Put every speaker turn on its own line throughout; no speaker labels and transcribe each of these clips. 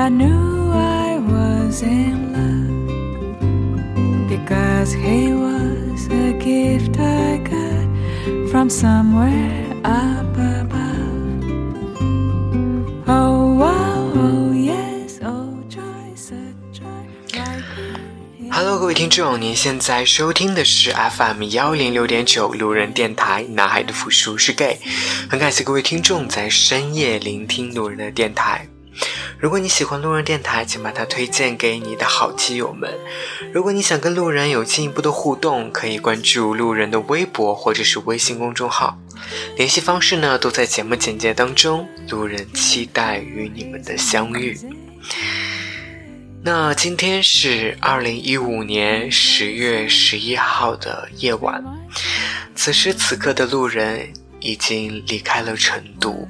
I knew I was in love because he was a gift I got from somewhere up above. Oh, wow, oh, yes, oh, joy, such joy. Like
Hello，各位听众，您现在收听的是 FM 幺零六点九路人电台，男孩的复数是 gay。很感谢各位听众在深夜聆听路人的电台。如果你喜欢路人电台，请把它推荐给你的好基友们。如果你想跟路人有进一步的互动，可以关注路人的微博或者是微信公众号，联系方式呢都在节目简介当中。路人期待与你们的相遇。那今天是二零一五年十月十一号的夜晚，此时此刻的路人已经离开了成都，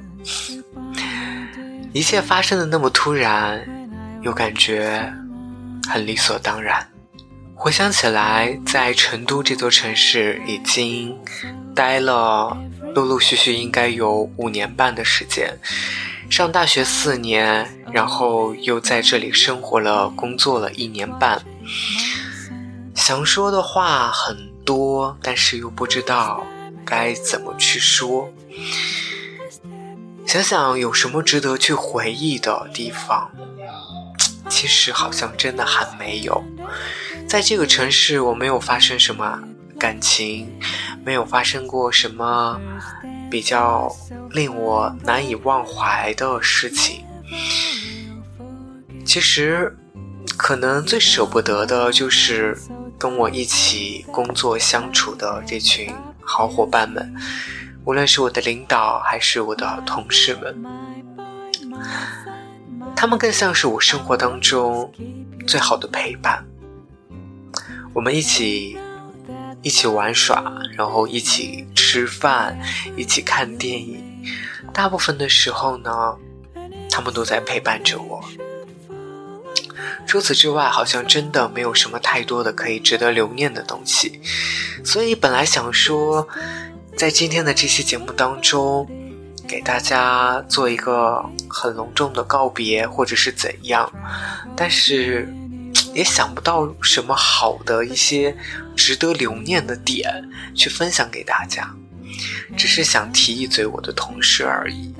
一切发生的那么突然，又感觉很理所当然。回想起来，在成都这座城市已经待了陆陆续续应该有五年半的时间。上大学四年，然后又在这里生活了、工作了一年半。想说的话很多，但是又不知道该怎么去说。想想有什么值得去回忆的地方，其实好像真的还没有。在这个城市，我没有发生什么感情，没有发生过什么比较令我难以忘怀的事情。其实，可能最舍不得的就是跟我一起工作相处的这群好伙伴们，无论是我的领导还是我的同事们，他们更像是我生活当中最好的陪伴。我们一起一起玩耍，然后一起吃饭，一起看电影。大部分的时候呢，他们都在陪伴着我。除此之外，好像真的没有什么太多的可以值得留念的东西。所以本来想说，在今天的这期节目当中，给大家做一个很隆重的告别，或者是怎样，但是。也想不到什么好的一些值得留念的点去分享给大家，只是想提一嘴我的同事而已。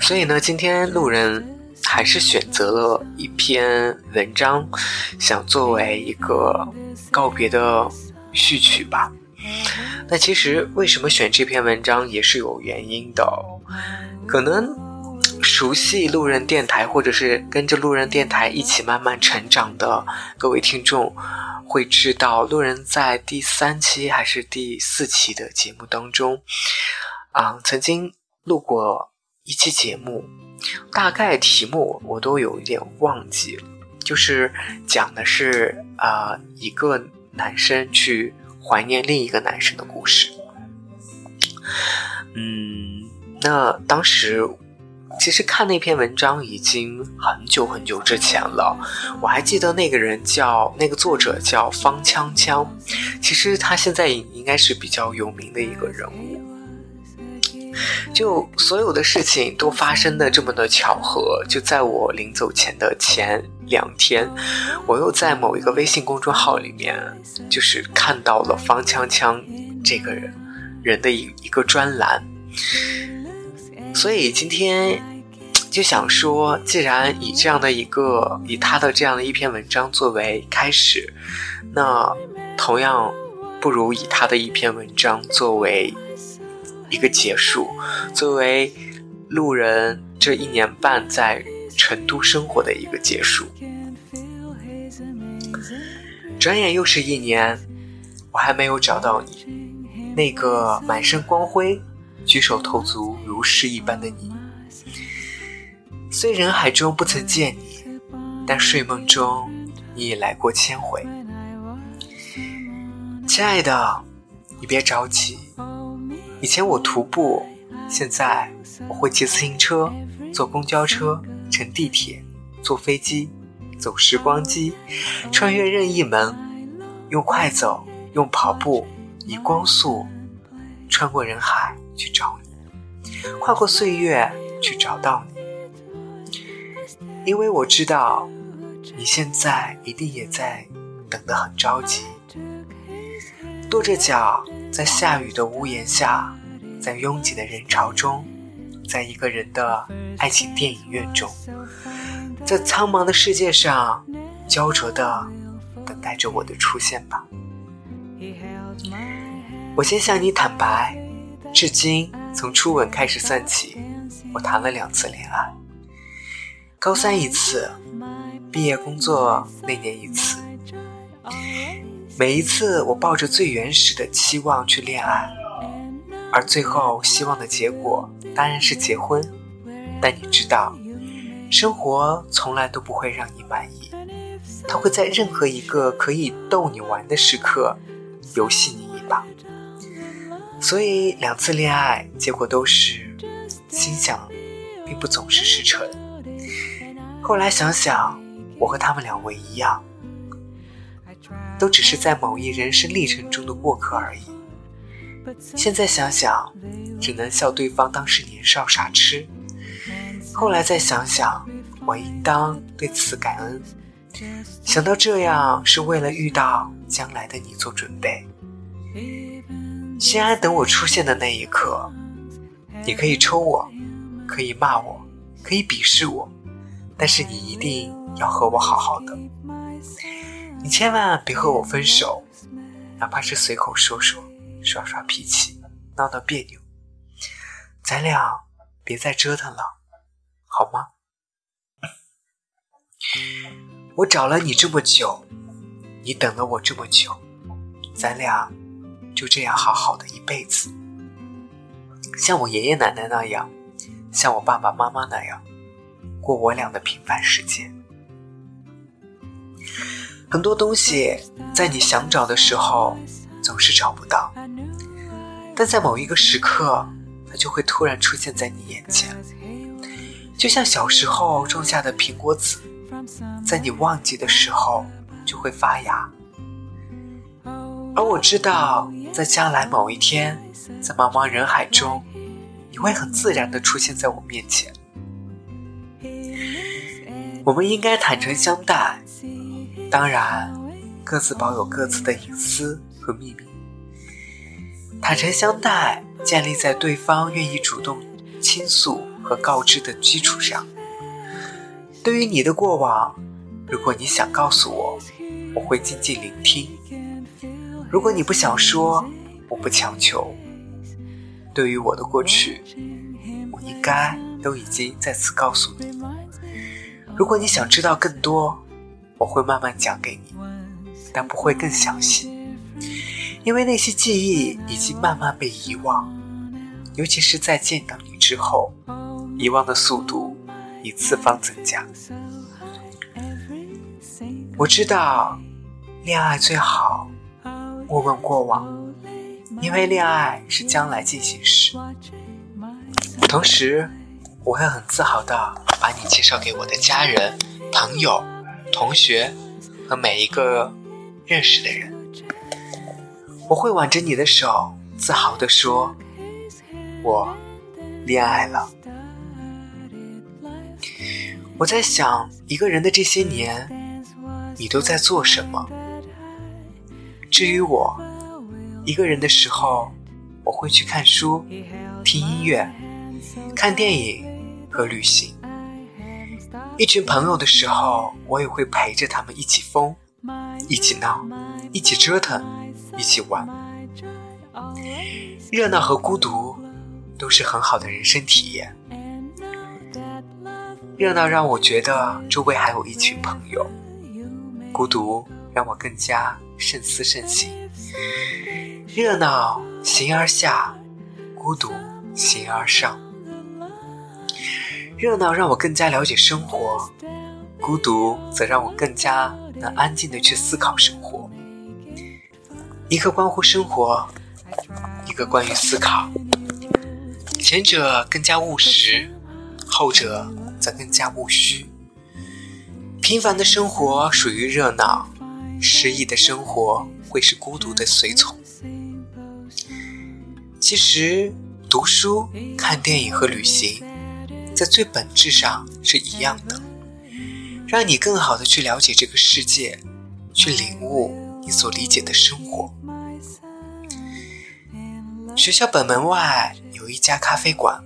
所以呢，今天路人还是选择了一篇文章，想作为一个告别的序曲吧。那其实为什么选这篇文章也是有原因的，可能。熟悉路人电台，或者是跟着路人电台一起慢慢成长的各位听众，会知道路人在第三期还是第四期的节目当中，啊，曾经录过一期节目，大概题目我都有一点忘记了，就是讲的是啊一个男生去怀念另一个男生的故事。嗯，那当时。其实看那篇文章已经很久很久之前了，我还记得那个人叫那个作者叫方锵锵，其实他现在应该是比较有名的一个人物。就所有的事情都发生的这么的巧合，就在我临走前的前两天，我又在某一个微信公众号里面，就是看到了方锵锵这个人人的一一个专栏。所以今天就想说，既然以这样的一个以他的这样的一篇文章作为开始，那同样不如以他的一篇文章作为一个结束，作为路人这一年半在成都生活的一个结束。转眼又是一年，我还没有找到你，那个满身光辉。举手投足如诗一般的你，虽人海中不曾见你，但睡梦中你已来过千回。亲爱的，你别着急，以前我徒步，现在我会骑自行车、坐公交车、乘地铁、坐飞机、走时光机，穿越任意门，用快走，用跑步，以光速穿过人海。去找你，跨过岁月去找到你。因为我知道，你现在一定也在等得很着急，跺着脚在下雨的屋檐下，在拥挤的人潮中，在一个人的爱情电影院中，在苍茫的世界上，焦灼的等待着我的出现吧。我先向你坦白，至今从初吻开始算起，我谈了两次恋爱。高三一次，毕业工作那年一次。每一次我抱着最原始的期望去恋爱，而最后希望的结果当然是结婚。但你知道，生活从来都不会让你满意，它会在任何一个可以逗你玩的时刻，游戏你一把。所以两次恋爱结果都是心想，并不总是实诚。后来想想，我和他们两位一样，都只是在某一人生历程中的过客而已。现在想想，只能笑对方当时年少傻痴。后来再想想，我应当对此感恩。想到这样是为了遇到将来的你做准备。心安等我出现的那一刻，你可以抽我，可以骂我，可以鄙视我，但是你一定要和我好好的。你千万别和我分手，哪怕是随口说说，耍耍脾气，闹闹别扭，咱俩别再折腾了，好吗？我找了你这么久，你等了我这么久，咱俩。就这样好好的一辈子，像我爷爷奶奶那样，像我爸爸妈妈那样，过我俩的平凡世界。很多东西在你想找的时候总是找不到，但在某一个时刻，它就会突然出现在你眼前。就像小时候种下的苹果籽，在你忘记的时候就会发芽。而我知道，在将来某一天，在茫茫人海中，你会很自然的出现在我面前。我们应该坦诚相待，当然，各自保有各自的隐私和秘密。坦诚相待，建立在对方愿意主动倾诉和告知的基础上。对于你的过往，如果你想告诉我，我会静静聆听。如果你不想说，我不强求。对于我的过去，我应该都已经在此告诉你。如果你想知道更多，我会慢慢讲给你，但不会更详细，因为那些记忆已经慢慢被遗忘。尤其是在见到你之后，遗忘的速度以次方增加。我知道，恋爱最好。莫问过往，因为恋爱是将来进行时。同时，我会很自豪的把你介绍给我的家人、朋友、同学和每一个认识的人。我会挽着你的手，自豪的说：“我恋爱了。”我在想，一个人的这些年，你都在做什么？至于我，一个人的时候，我会去看书、听音乐、看电影和旅行；一群朋友的时候，我也会陪着他们一起疯、一起闹、一起折腾、一起玩。热闹和孤独都是很好的人生体验。热闹让我觉得周围还有一群朋友，孤独让我更加。慎思慎行，热闹形而下，孤独形而上。热闹让我更加了解生活，孤独则让我更加能安静的去思考生活。一个关乎生活，一个关于思考。前者更加务实，后者则更加务虚。平凡的生活属于热闹。失意的生活会是孤独的随从。其实，读书、看电影和旅行，在最本质上是一样的，让你更好的去了解这个世界，去领悟你所理解的生活。学校本门外有一家咖啡馆，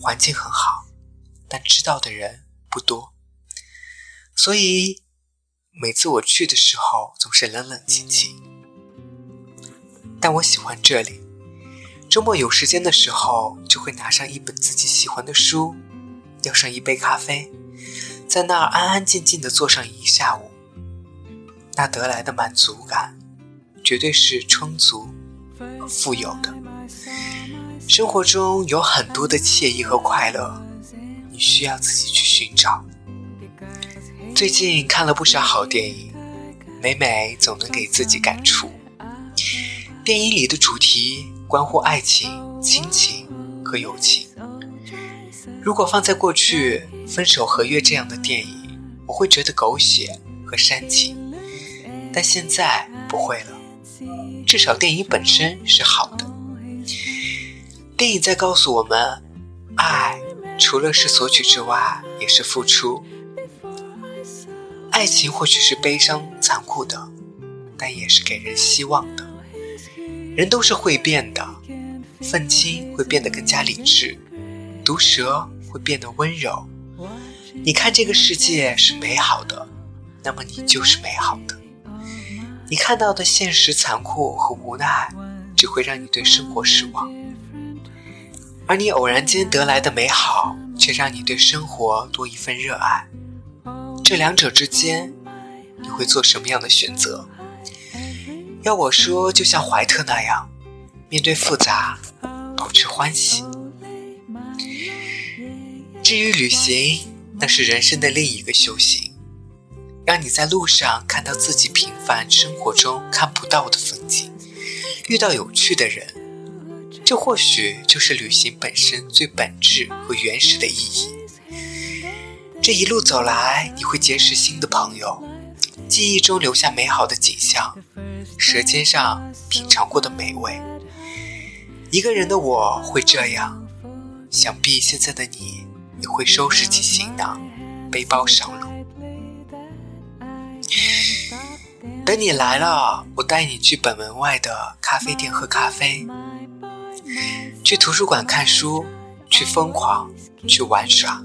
环境很好，但知道的人不多，所以每次我去的时候总是冷冷清清。但我喜欢这里。周末有时间的时候，就会拿上一本自己喜欢的书，要上一杯咖啡，在那儿安安静静的坐上一下午。那得来的满足感，绝对是充足富有的。生活中有很多的惬意和快乐，你需要自己去寻找。最近看了不少好电影，每每总能给自己感触。电影里的主题。关乎爱情、亲情和友情。如果放在过去，《分手合约》这样的电影，我会觉得狗血和煽情。但现在不会了，至少电影本身是好的。电影在告诉我们，爱除了是索取之外，也是付出。爱情或许是悲伤、残酷的，但也是给人希望的。人都是会变的，愤青会变得更加理智，毒蛇会变得温柔。你看这个世界是美好的，那么你就是美好的。你看到的现实残酷和无奈，只会让你对生活失望。而你偶然间得来的美好，却让你对生活多一份热爱。这两者之间，你会做什么样的选择？要我说，就像怀特那样，面对复杂，保持欢喜。至于旅行，那是人生的另一个修行，让你在路上看到自己平凡生活中看不到的风景，遇到有趣的人，这或许就是旅行本身最本质和原始的意义。这一路走来，你会结识新的朋友，记忆中留下美好的景象。舌尖上品尝过的美味，一个人的我会这样，想必现在的你也会收拾起行囊，背包上路。等你来了，我带你去本门外的咖啡店喝咖啡，去图书馆看书，去疯狂，去玩耍。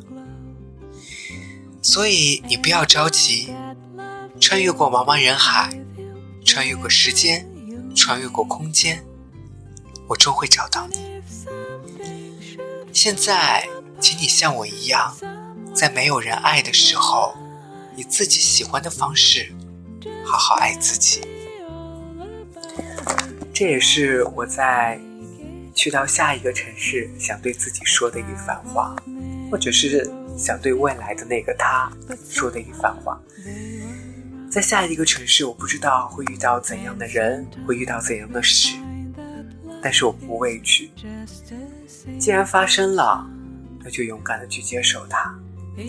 所以你不要着急，穿越过茫茫人海。穿越过时间，穿越过空间，我终会找到你。现在，请你像我一样，在没有人爱的时候，以自己喜欢的方式，好好爱自己。这也是我在去到下一个城市想对自己说的一番话，或者是想对未来的那个他说的一番话。在下一个城市，我不知道会遇到怎样的人，会遇到怎样的事，但是我不畏惧。既然发生了，那就勇敢的去接受它。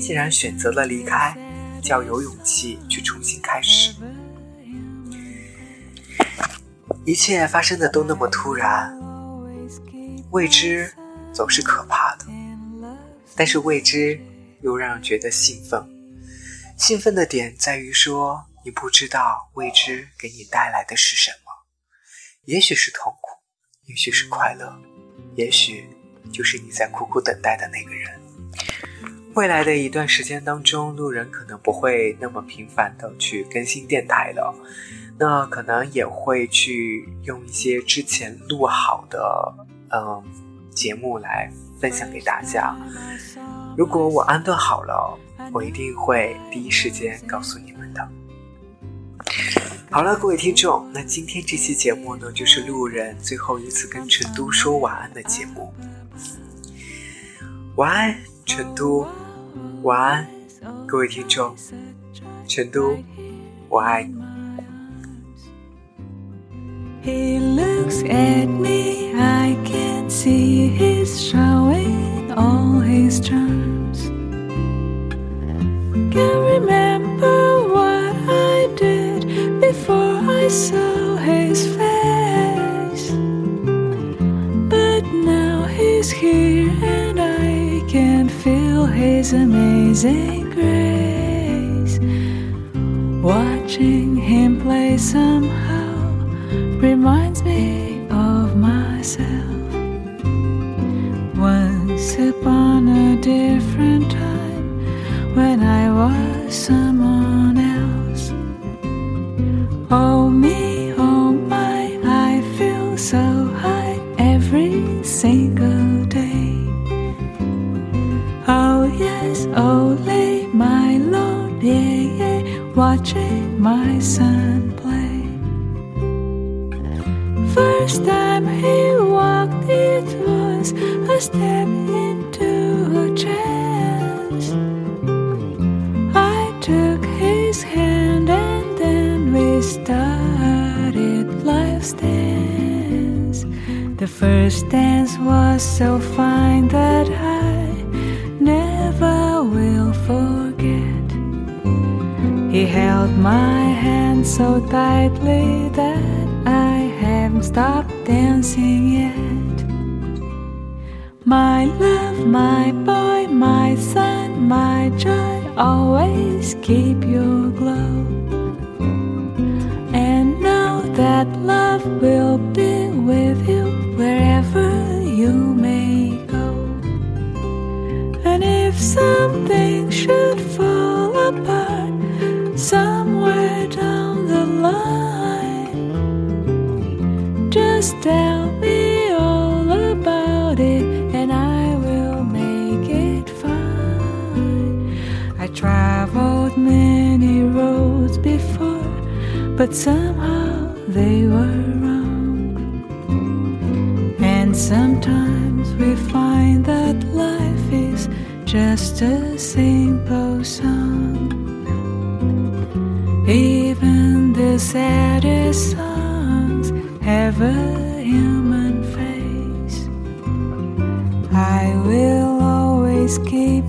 既然选择了离开，就要有勇气去重新开始。一切发生的都那么突然，未知总是可怕的，但是未知又让人觉得兴奋。兴奋的点在于说。你不知道未知给你带来的是什么，也许是痛苦，也许是快乐，也许就是你在苦苦等待的那个人。未来的一段时间当中，路人可能不会那么频繁的去更新电台了，那可能也会去用一些之前录好的嗯节目来分享给大家。如果我安顿好了，我一定会第一时间告诉你们的。好了，各位听众，那今天这期节目呢，就是路人最后一次跟成都说晚安的节目。晚安，成都，晚安，各位听众，成都，我爱你。
upon a different time when I was some first day. somehow they were wrong. And sometimes we find that life is just a simple song. Even the saddest songs have a human face. I will always keep